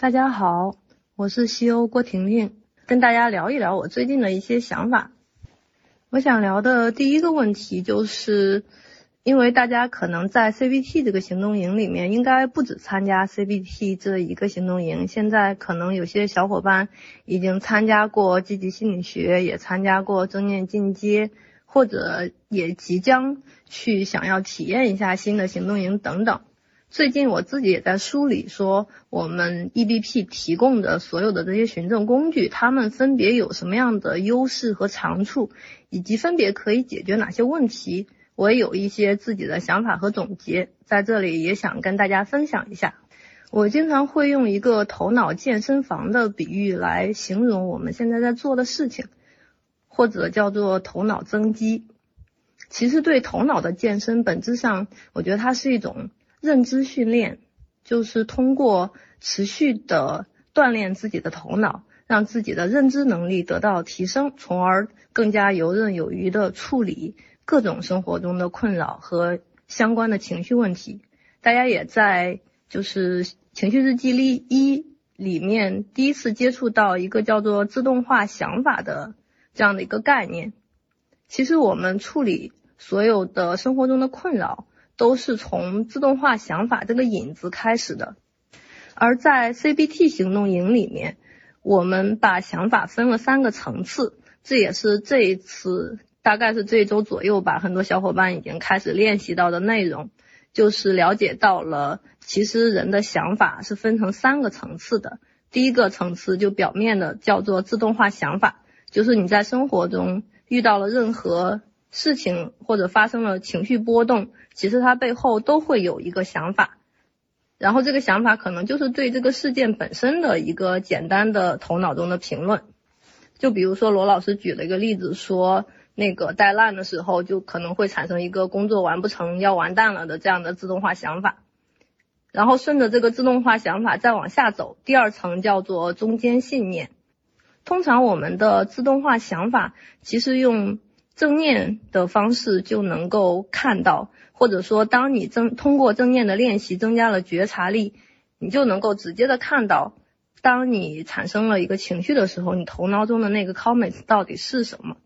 大家好，我是西欧郭婷婷，跟大家聊一聊我最近的一些想法。我想聊的第一个问题就是，因为大家可能在 CBT 这个行动营里面，应该不止参加 CBT 这一个行动营，现在可能有些小伙伴已经参加过积极心理学，也参加过正念进阶，或者也即将去想要体验一下新的行动营等等。最近我自己也在梳理，说我们 EBP 提供的所有的这些循证工具，它们分别有什么样的优势和长处，以及分别可以解决哪些问题。我也有一些自己的想法和总结，在这里也想跟大家分享一下。我经常会用一个头脑健身房的比喻来形容我们现在在做的事情，或者叫做头脑增肌。其实对头脑的健身，本质上我觉得它是一种。认知训练就是通过持续的锻炼自己的头脑，让自己的认知能力得到提升，从而更加游刃有余的处理各种生活中的困扰和相关的情绪问题。大家也在就是情绪日记里一里面第一次接触到一个叫做自动化想法的这样的一个概念。其实我们处理所有的生活中的困扰。都是从自动化想法这个引子开始的，而在 CBT 行动营里面，我们把想法分了三个层次，这也是这一次大概是这一周左右吧，很多小伙伴已经开始练习到的内容，就是了解到了，其实人的想法是分成三个层次的，第一个层次就表面的叫做自动化想法，就是你在生活中遇到了任何。事情或者发生了情绪波动，其实它背后都会有一个想法，然后这个想法可能就是对这个事件本身的一个简单的头脑中的评论。就比如说罗老师举了一个例子，说那个带烂的时候，就可能会产生一个工作完不成要完蛋了的这样的自动化想法，然后顺着这个自动化想法再往下走，第二层叫做中间信念。通常我们的自动化想法其实用。正念的方式就能够看到，或者说，当你增通过正念的练习增加了觉察力，你就能够直接的看到，当你产生了一个情绪的时候，你头脑中的那个 comments 到底是什么。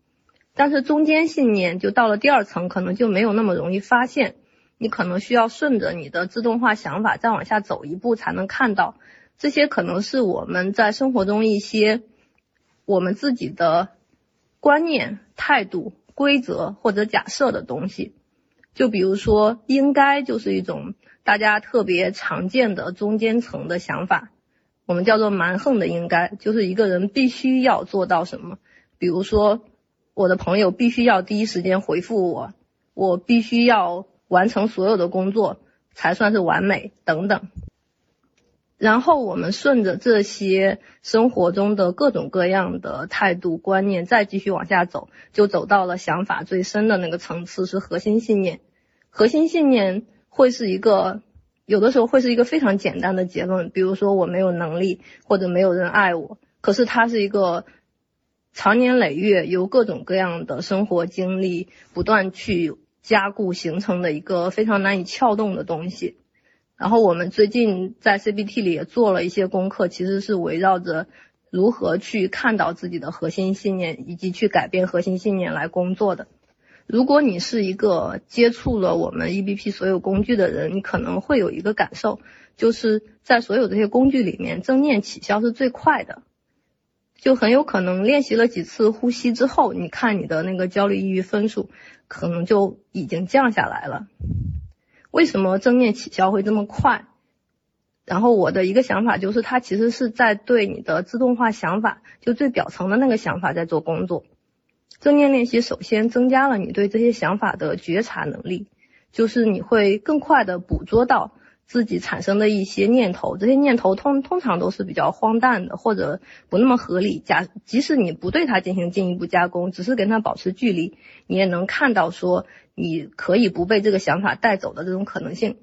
但是中间信念就到了第二层，可能就没有那么容易发现，你可能需要顺着你的自动化想法再往下走一步才能看到。这些可能是我们在生活中一些我们自己的观念态度。规则或者假设的东西，就比如说应该就是一种大家特别常见的中间层的想法，我们叫做蛮横的应该，就是一个人必须要做到什么，比如说我的朋友必须要第一时间回复我，我必须要完成所有的工作才算是完美等等。然后我们顺着这些生活中的各种各样的态度观念，再继续往下走，就走到了想法最深的那个层次，是核心信念。核心信念会是一个，有的时候会是一个非常简单的结论，比如说我没有能力，或者没有人爱我。可是它是一个长年累月由各种各样的生活经历不断去加固形成的一个非常难以撬动的东西。然后我们最近在 CBT 里也做了一些功课，其实是围绕着如何去看到自己的核心信念，以及去改变核心信念来工作的。如果你是一个接触了我们 EBP 所有工具的人，你可能会有一个感受，就是在所有这些工具里面，正念起效是最快的。就很有可能练习了几次呼吸之后，你看你的那个焦虑抑郁分数，可能就已经降下来了。为什么正念起效会这么快？然后我的一个想法就是，它其实是在对你的自动化想法，就最表层的那个想法在做工作。正念练习首先增加了你对这些想法的觉察能力，就是你会更快的捕捉到。自己产生的一些念头，这些念头通通常都是比较荒诞的，或者不那么合理。假即使你不对它进行进一步加工，只是跟它保持距离，你也能看到说你可以不被这个想法带走的这种可能性。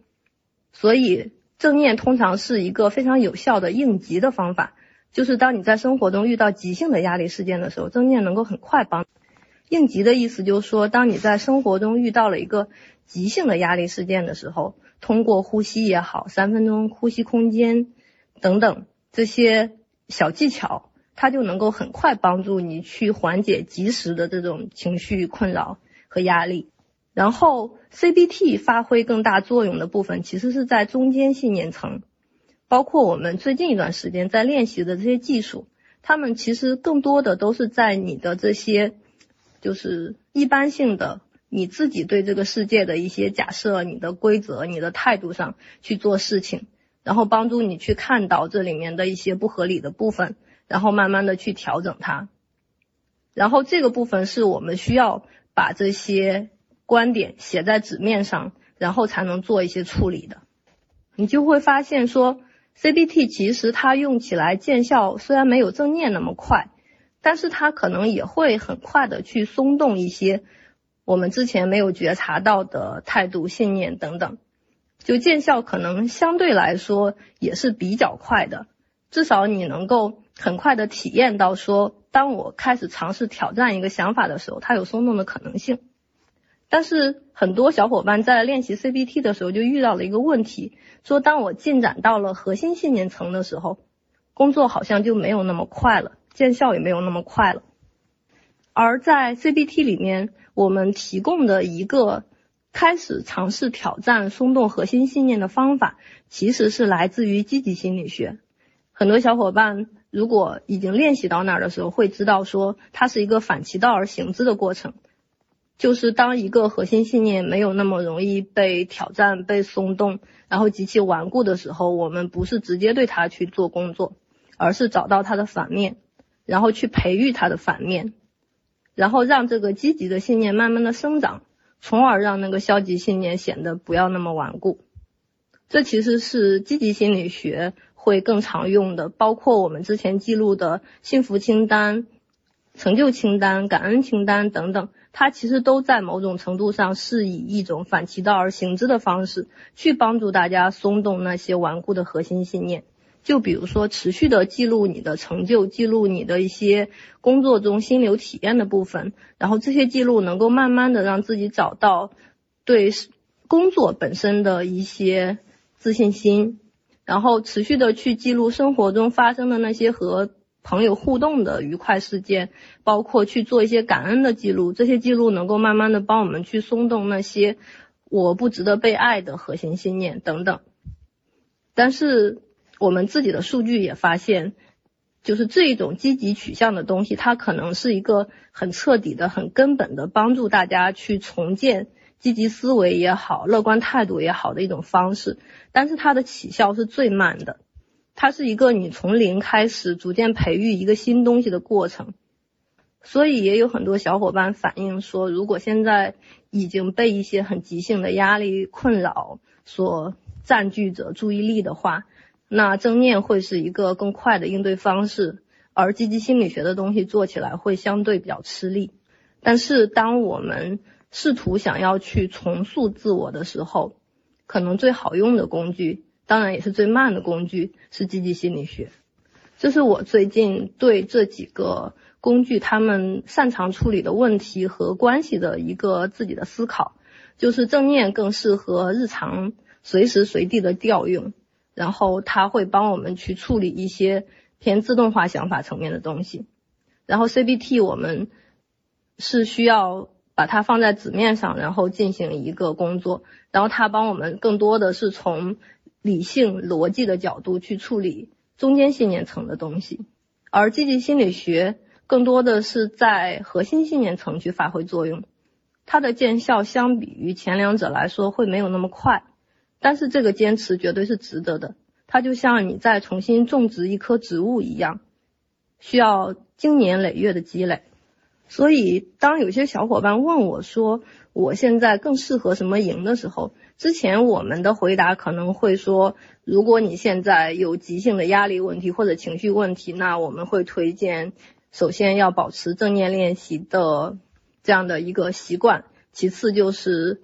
所以正念通常是一个非常有效的应急的方法，就是当你在生活中遇到急性的压力事件的时候，正念能够很快帮。应急的意思就是说，当你在生活中遇到了一个急性的压力事件的时候。通过呼吸也好，三分钟呼吸空间等等，这些小技巧，它就能够很快帮助你去缓解及时的这种情绪困扰和压力。然后 CBT 发挥更大作用的部分，其实是在中间信念层，包括我们最近一段时间在练习的这些技术，他们其实更多的都是在你的这些就是一般性的你自己对这个世界的一些假设、你的规则、你的态度上去做事情，然后帮助你去看到这里面的一些不合理的部分，然后慢慢的去调整它。然后这个部分是我们需要把这些。观点写在纸面上，然后才能做一些处理的。你就会发现说，CBT 其实它用起来见效虽然没有正念那么快，但是它可能也会很快的去松动一些我们之前没有觉察到的态度、信念等等。就见效可能相对来说也是比较快的，至少你能够很快的体验到说，当我开始尝试挑战一个想法的时候，它有松动的可能性。但是很多小伙伴在练习 CBT 的时候就遇到了一个问题，说当我进展到了核心信念层的时候，工作好像就没有那么快了，见效也没有那么快了。而在 CBT 里面，我们提供的一个开始尝试挑战松动核心信念的方法，其实是来自于积极心理学。很多小伙伴如果已经练习到那儿的时候，会知道说它是一个反其道而行之的过程。就是当一个核心信念没有那么容易被挑战、被松动，然后极其顽固的时候，我们不是直接对它去做工作，而是找到它的反面，然后去培育它的反面，然后让这个积极的信念慢慢的生长，从而让那个消极信念显得不要那么顽固。这其实是积极心理学会更常用的，包括我们之前记录的幸福清单、成就清单、感恩清单等等。它其实都在某种程度上是以一种反其道而行之的方式去帮助大家松动那些顽固的核心信念。就比如说，持续的记录你的成就，记录你的一些工作中心流体验的部分，然后这些记录能够慢慢的让自己找到对工作本身的一些自信心，然后持续的去记录生活中发生的那些和。朋友互动的愉快事件，包括去做一些感恩的记录，这些记录能够慢慢的帮我们去松动那些我不值得被爱的核心信念等等。但是我们自己的数据也发现，就是这一种积极取向的东西，它可能是一个很彻底的、很根本的帮助大家去重建积极思维也好、乐观态度也好的一种方式，但是它的起效是最慢的。它是一个你从零开始逐渐培育一个新东西的过程，所以也有很多小伙伴反映说，如果现在已经被一些很急性的压力困扰所占据着注意力的话，那正念会是一个更快的应对方式，而积极心理学的东西做起来会相对比较吃力。但是当我们试图想要去重塑自我的时候，可能最好用的工具。当然也是最慢的工具是积极心理学，这是我最近对这几个工具他们擅长处理的问题和关系的一个自己的思考。就是正念更适合日常随时随地的调用，然后它会帮我们去处理一些偏自动化想法层面的东西。然后 CBT 我们是需要把它放在纸面上，然后进行一个工作，然后它帮我们更多的是从。理性逻辑的角度去处理中间信念层的东西，而积极心理学更多的是在核心信念层去发挥作用，它的见效相比于前两者来说会没有那么快，但是这个坚持绝对是值得的。它就像你在重新种植一棵植物一样，需要经年累月的积累。所以当有些小伙伴问我说我现在更适合什么营的时候，之前我们的回答可能会说，如果你现在有急性的压力问题或者情绪问题，那我们会推荐，首先要保持正念练习的这样的一个习惯，其次就是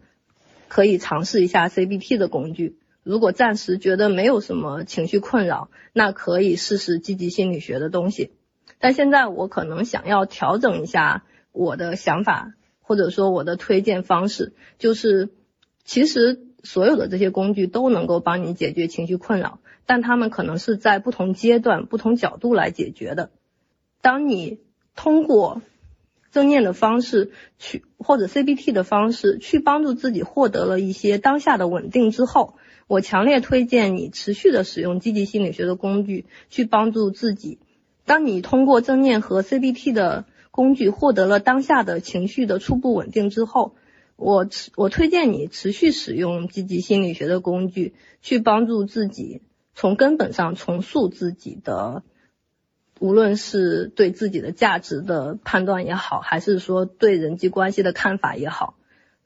可以尝试一下 CBT 的工具。如果暂时觉得没有什么情绪困扰，那可以试试积极心理学的东西。但现在我可能想要调整一下我的想法，或者说我的推荐方式，就是其实。所有的这些工具都能够帮你解决情绪困扰，但他们可能是在不同阶段、不同角度来解决的。当你通过正念的方式去，或者 CBT 的方式去帮助自己获得了一些当下的稳定之后，我强烈推荐你持续的使用积极心理学的工具去帮助自己。当你通过正念和 CBT 的工具获得了当下的情绪的初步稳定之后，我持我推荐你持续使用积极心理学的工具去帮助自己从根本上重塑自己的。无论是对自己的价值的判断也好，还是说对人际关系的看法也好，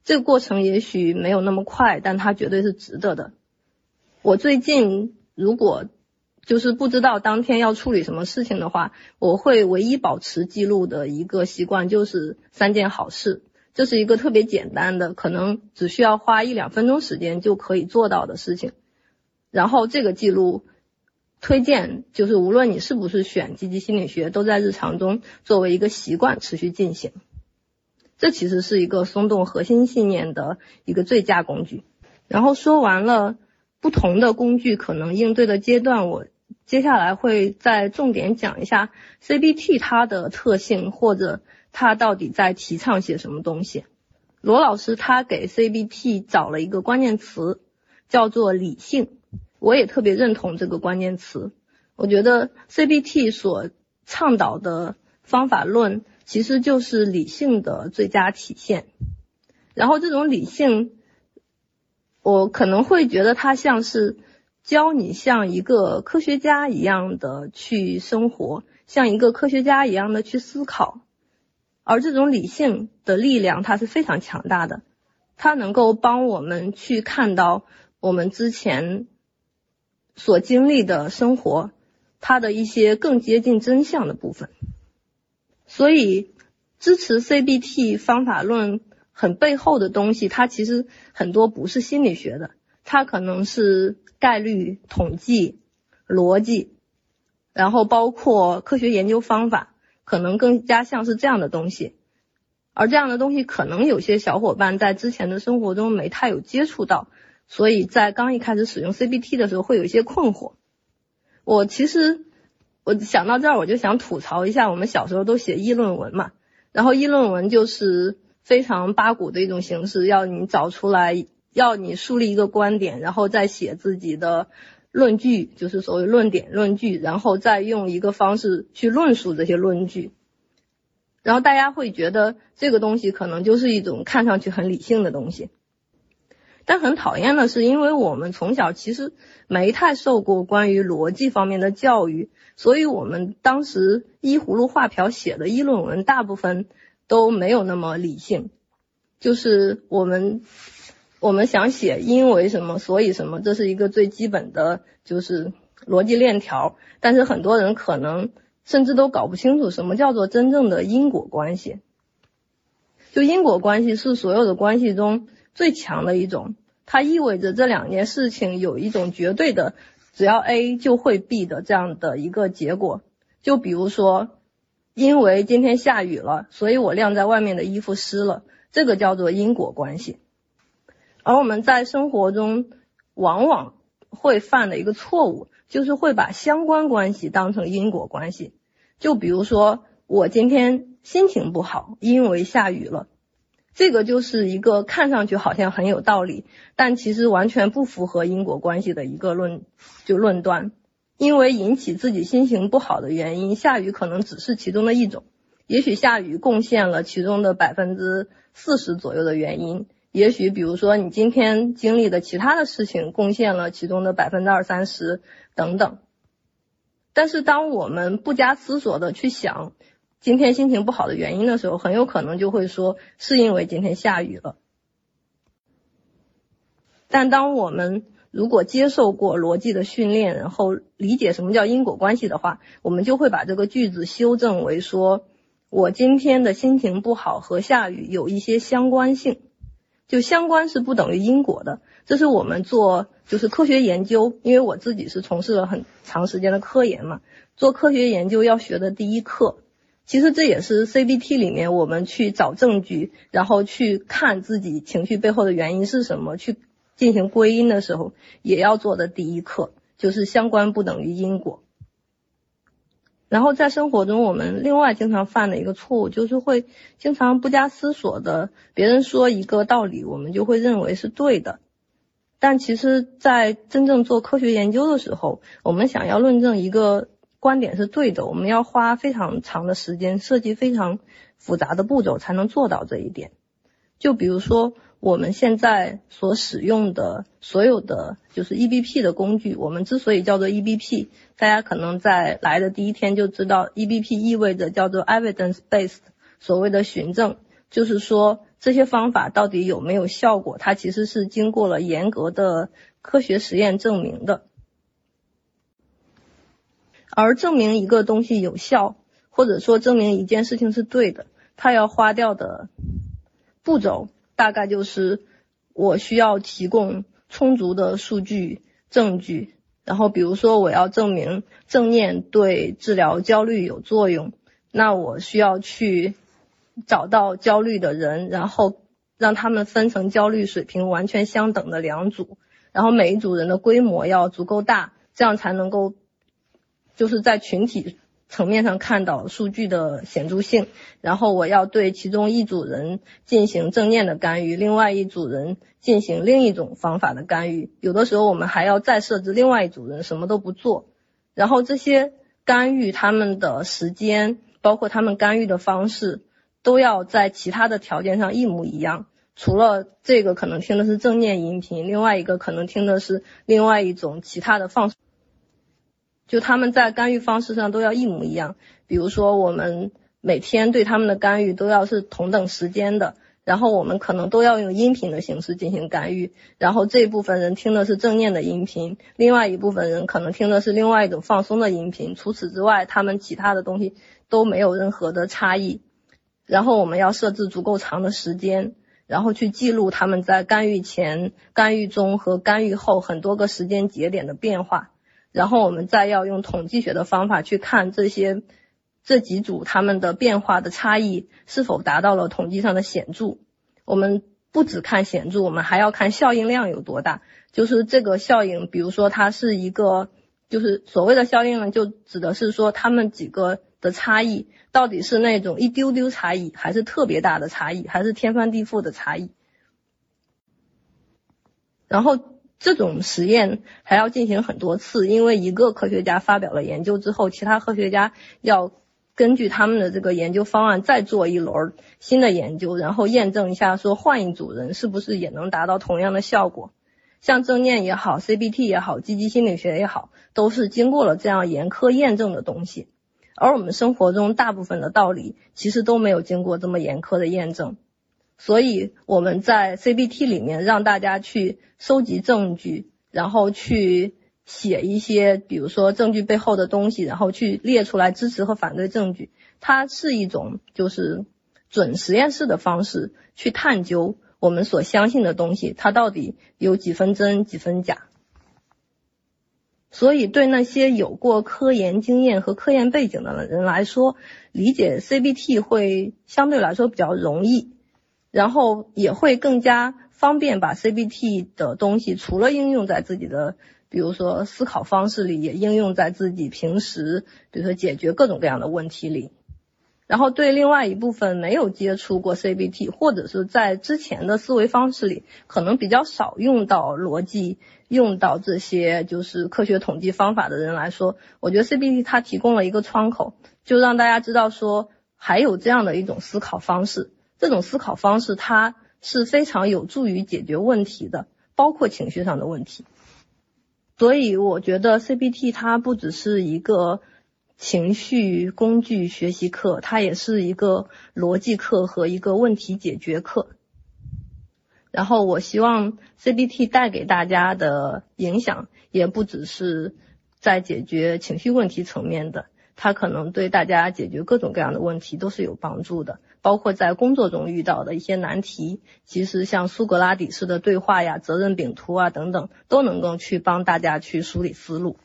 这个过程也许没有那么快，但它绝对是值得的。我最近如果就是不知道当天要处理什么事情的话，我会唯一保持记录的一个习惯就是三件好事，这是一个特别简单的，可能只需要花一两分钟时间就可以做到的事情。然后这个记录。推荐就是无论你是不是选积极心理学，都在日常中作为一个习惯持续进行。这其实是一个松动核心信念的一个最佳工具。然后说完了不同的工具可能应对的阶段，我接下来会再重点讲一下 CBT 它的特性或者它到底在提倡些什么东西。罗老师他给 CBT 找了一个关键词，叫做理性。我也特别认同这个关键词。我觉得 CBT 所倡导的方法论其实就是理性的最佳体现。然后这种理性，我可能会觉得它像是教你像一个科学家一样的去生活，像一个科学家一样的去思考。而这种理性的力量，它是非常强大的，它能够帮我们去看到我们之前。所经历的生活，它的一些更接近真相的部分，所以支持 CBT 方法论很背后的东西，它其实很多不是心理学的，它可能是概率统计、逻辑，然后包括科学研究方法，可能更加像是这样的东西，而这样的东西可能有些小伙伴在之前的生活中没太有接触到。所以在刚一开始使用 CBT 的时候，会有一些困惑。我其实我想到这儿，我就想吐槽一下，我们小时候都写议论文嘛，然后议论文就是非常八股的一种形式，要你找出来，要你树立一个观点，然后再写自己的论据，就是所谓论点、论据，然后再用一个方式去论述这些论据。然后大家会觉得这个东西可能就是一种看上去很理性的东西。但很讨厌的是，因为我们从小其实没太受过关于逻辑方面的教育，所以我们当时依葫芦画瓢写的议论文，大部分都没有那么理性。就是我们我们想写因为什么所以什么，这是一个最基本的就是逻辑链条。但是很多人可能甚至都搞不清楚什么叫做真正的因果关系。就因果关系是所有的关系中最强的一种。它意味着这两件事情有一种绝对的，只要 A 就会 B 的这样的一个结果。就比如说，因为今天下雨了，所以我晾在外面的衣服湿了，这个叫做因果关系。而我们在生活中往往会犯的一个错误，就是会把相关关系当成因果关系。就比如说，我今天心情不好，因为下雨了。这个就是一个看上去好像很有道理，但其实完全不符合因果关系的一个论就论断。因为引起自己心情不好的原因，下雨可能只是其中的一种。也许下雨贡献了其中的百分之四十左右的原因，也许比如说你今天经历的其他的事情贡献了其中的百分之二三十等等。但是当我们不加思索的去想。今天心情不好的原因的时候，很有可能就会说是因为今天下雨了。但当我们如果接受过逻辑的训练，然后理解什么叫因果关系的话，我们就会把这个句子修正为说，我今天的心情不好和下雨有一些相关性，就相关是不等于因果的。这是我们做就是科学研究，因为我自己是从事了很长时间的科研嘛，做科学研究要学的第一课。其实这也是 CBT 里面我们去找证据，然后去看自己情绪背后的原因是什么，去进行归因的时候也要做的第一课，就是相关不等于因果。然后在生活中，我们另外经常犯的一个错误，就是会经常不加思索的，别人说一个道理，我们就会认为是对的。但其实，在真正做科学研究的时候，我们想要论证一个观点是对的，我们要花非常长的时间，设计非常复杂的步骤才能做到这一点。就比如说。我们现在所使用的所有的就是 EBP 的工具，我们之所以叫做 EBP，大家可能在来的第一天就知道，EBP 意味着叫做 evidence based，所谓的循证，就是说这些方法到底有没有效果，它其实是经过了严格的科学实验证明的。而证明一个东西有效，或者说证明一件事情是对的，它要花掉的步骤。大概就是我需要提供充足的数据证据，然后比如说我要证明正念对治疗焦虑有作用，那我需要去找到焦虑的人，然后让他们分成焦虑水平完全相等的两组，然后每一组人的规模要足够大，这样才能够就是在群体。层面上看到数据的显著性，然后我要对其中一组人进行正念的干预，另外一组人进行另一种方法的干预。有的时候我们还要再设置另外一组人什么都不做，然后这些干预他们的时间，包括他们干预的方式，都要在其他的条件上一模一样。除了这个可能听的是正念音频，另外一个可能听的是另外一种其他的放。就他们在干预方式上都要一模一样，比如说我们每天对他们的干预都要是同等时间的，然后我们可能都要用音频的形式进行干预，然后这一部分人听的是正念的音频，另外一部分人可能听的是另外一种放松的音频，除此之外，他们其他的东西都没有任何的差异，然后我们要设置足够长的时间，然后去记录他们在干预前、干预中和干预后很多个时间节点的变化。然后我们再要用统计学的方法去看这些这几组它们的变化的差异是否达到了统计上的显著。我们不只看显著，我们还要看效应量有多大。就是这个效应，比如说它是一个，就是所谓的效应呢，就指的是说它们几个的差异到底是那种一丢丢差异，还是特别大的差异，还是天翻地覆的差异。然后。这种实验还要进行很多次，因为一个科学家发表了研究之后，其他科学家要根据他们的这个研究方案再做一轮新的研究，然后验证一下说换一组人是不是也能达到同样的效果。像正念也好，CBT 也好，积极心理学也好，都是经过了这样严苛验证的东西。而我们生活中大部分的道理其实都没有经过这么严苛的验证。所以我们在 CBT 里面让大家去收集证据，然后去写一些，比如说证据背后的东西，然后去列出来支持和反对证据。它是一种就是准实验室的方式去探究我们所相信的东西，它到底有几分真几分假。所以对那些有过科研经验和科研背景的人来说，理解 CBT 会相对来说比较容易。然后也会更加方便把 CBT 的东西，除了应用在自己的，比如说思考方式里，也应用在自己平时，比如说解决各种各样的问题里。然后对另外一部分没有接触过 CBT，或者是在之前的思维方式里，可能比较少用到逻辑，用到这些就是科学统计方法的人来说，我觉得 CBT 它提供了一个窗口，就让大家知道说还有这样的一种思考方式。这种思考方式，它是非常有助于解决问题的，包括情绪上的问题。所以我觉得 CBT 它不只是一个情绪工具学习课，它也是一个逻辑课和一个问题解决课。然后我希望 CBT 带给大家的影响，也不只是在解决情绪问题层面的。它可能对大家解决各种各样的问题都是有帮助的，包括在工作中遇到的一些难题，其实像苏格拉底式的对话呀、责任饼图啊等等，都能够去帮大家去梳理思路。